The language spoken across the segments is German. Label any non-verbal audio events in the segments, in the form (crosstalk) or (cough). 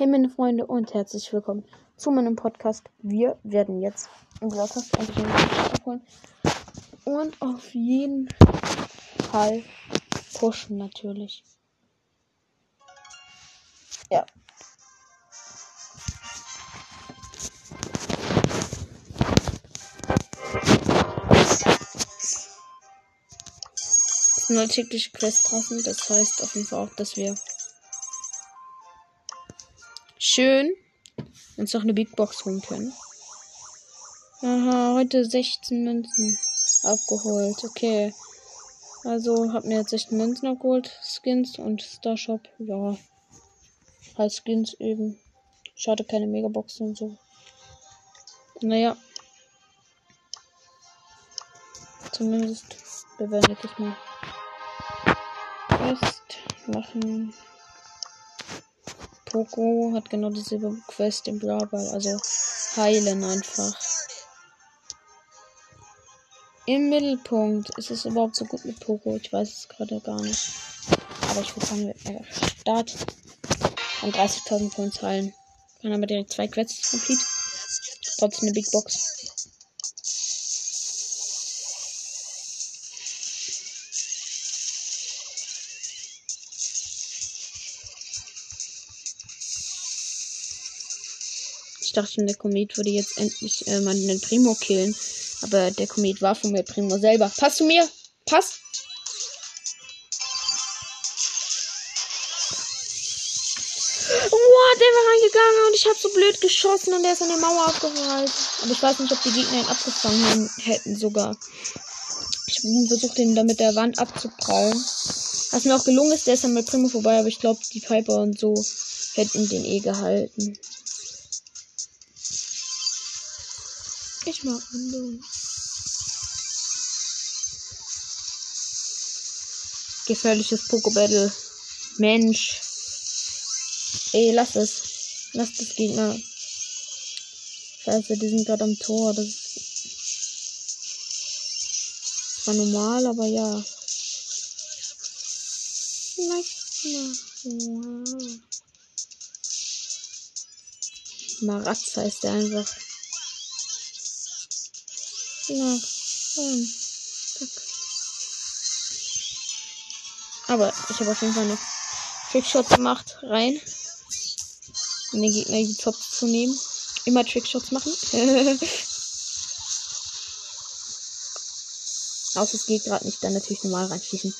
Hey meine Freunde und herzlich willkommen zu meinem Podcast. Wir werden jetzt im Podcast abholen und auf jeden Fall pushen natürlich. Ja. Nur tägliche Quest draußen, das heißt auf jeden Fall auch, dass wir schön uns noch eine Big Box holen können. Aha, heute 16 Münzen abgeholt. Okay. Also hab mir jetzt 16 Münzen abgeholt. Skins und Starshop. Ja. Halt Skins eben. Schade, keine Megaboxen und so. Naja. Zumindest bewertet es mal. Quest machen. Poco hat genau dieselbe Quest im Brawl, also heilen einfach. Im Mittelpunkt ist es überhaupt so gut mit Poco? Ich weiß es gerade gar nicht. Aber ich würde sagen, wir starten. An 30.000 Points heilen. Kann aber direkt zwei Quests complete. Trotzdem eine Big Box. Ich dachte schon, der Komet würde jetzt endlich äh, mal den Primo killen. Aber der Komet war von mir Primo selber. Pass zu mir! Pass! Wow, der war reingegangen und ich habe so blöd geschossen und der ist an der Mauer abgereißt. Aber ich weiß nicht, ob die Gegner ihn abgefangen hätten sogar. Ich versuche ihn da mit der Wand abzubrauen. Was mir auch gelungen ist, der ist dann mit Primo vorbei, aber ich glaube, die Piper und so hätten den eh gehalten. Ich mag andere. Gefährliches Pokéball. Mensch. Ey, lass es. Lass das Gegner. Scheiße, die sind gerade am Tor. Das war normal, aber ja. Maratza ist der einfach. Ja. Zack. Aber ich habe auf jeden Fall eine Trickshot gemacht. Rein. Um den Gegner die Top zu nehmen. Immer Trickshots machen. (laughs) Außer es geht gerade nicht, dann natürlich normal reinschießen.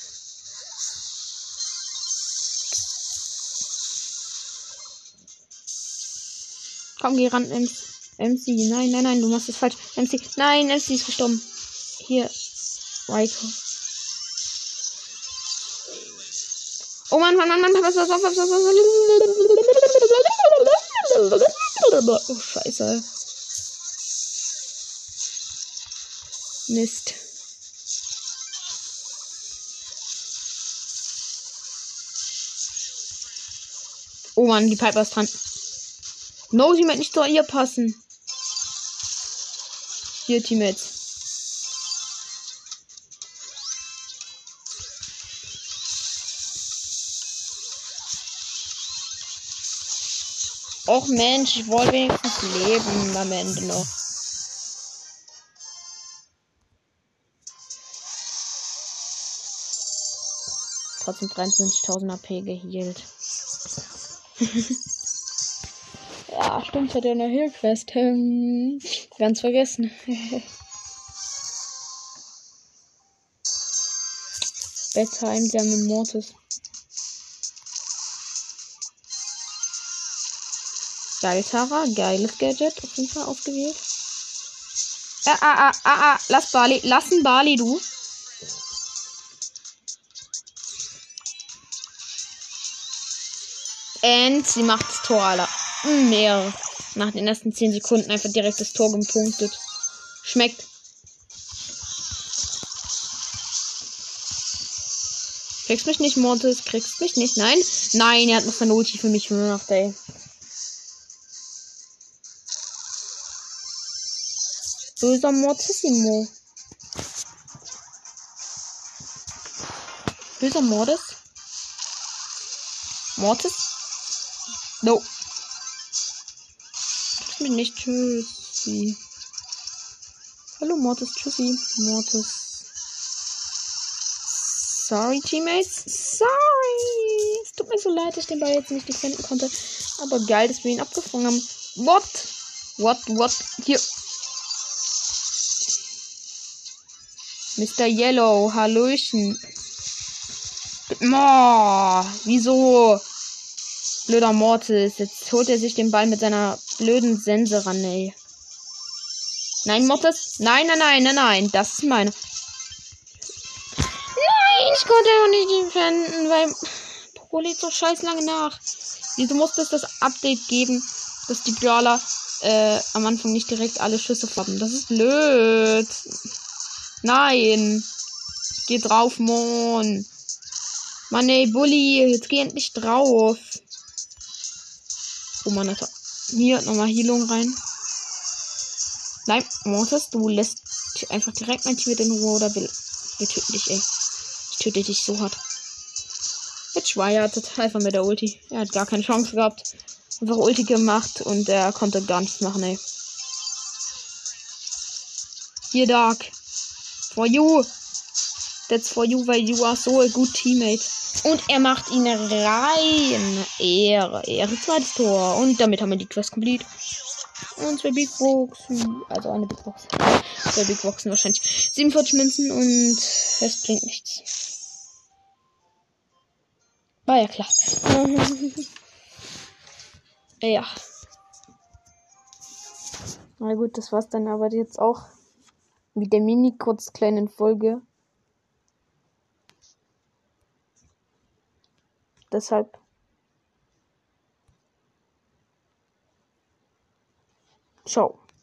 Komm, geh ran ins MC. Nein, nein, nein, du machst es falsch. MC. Nein, MC ist gestorben. Hier. Rico. Oh Mann, Mann, Mann, Mann. Was, was, was, was, was, Oh, scheiße. Mist. Oh Mann, die Piper ist dran. No, sie meint nicht zu ihr passen. Hier, Teammates. Och Mensch, ich wollte wenigstens leben am Ende noch. Trotzdem 23.000 AP gehielt. Ja, stimmt, hat ja eine Heal-Quest. Hm, ganz vergessen. (laughs) Bedtime, der mit Mortis. Geil, Tara. Geiles Gadget. Auf jeden Fall ausgewählt. Ah, ah, ah, ah, ah. Lass Bali. Lassen Bali, du. Und sie macht das Tor, Alter. Mehr. Nach den ersten 10 Sekunden einfach direkt das Tor gepunktet. Schmeckt. Kriegst mich nicht, Mortis. Kriegst mich nicht. Nein. Nein, er hat noch seine Ulti für mich gemacht, ey. Böser Mortissimo. Böser Mordes. Mortis? No. Mich nicht. Tschüssi. Hallo Mortis, tschüssi. Mortis. Sorry, Teammates. Sorry. Es tut mir so leid, dass ich den Ball jetzt nicht defenden konnte. Aber geil, dass wir ihn abgefangen haben. What? What, what? Hier. Mr. Yellow, Hallöchen. Mo, wieso? Blöder Mortis. Jetzt holt er sich den Ball mit seiner blöden Sense ran, ey. Nein, Mortis. Nein, nein, nein, nein, nein. Das ist meine. Nein, ich konnte auch nicht defenden, weil Poco so scheiß lange nach. Wieso musste es das Update geben, dass die Brawler äh, am Anfang nicht direkt alle Schüsse haben? Das ist blöd. Nein. Geh drauf, Mon. Mann, ey, Bully, jetzt geh endlich drauf. Oh Mann, Alter. Hier, nochmal Heilung rein. Nein, Mortis, du lässt einfach direkt mein Team in Ruhe oder will. Wir töten dich, ey. Ich töte dich so hart. Jetzt schweiert einfach mit der Ulti. Er hat gar keine Chance gehabt. Einfach Ulti gemacht und er konnte gar nichts machen, ey. Hier, Dark. For you. That's for you, weil you are so a good teammate. Und er macht ihn rein. Ehre, Ehre, zweites Tor. Und damit haben wir die Quest complete. Und zwei Big Boxen. Also eine Big Box. Zwei Big Boxen wahrscheinlich. 47 Münzen und es bringt nichts. War ja klar. (laughs) ja. Na gut, das war's dann aber jetzt auch mit der mini kurz kleinen Folge. Deshalb. Ciao.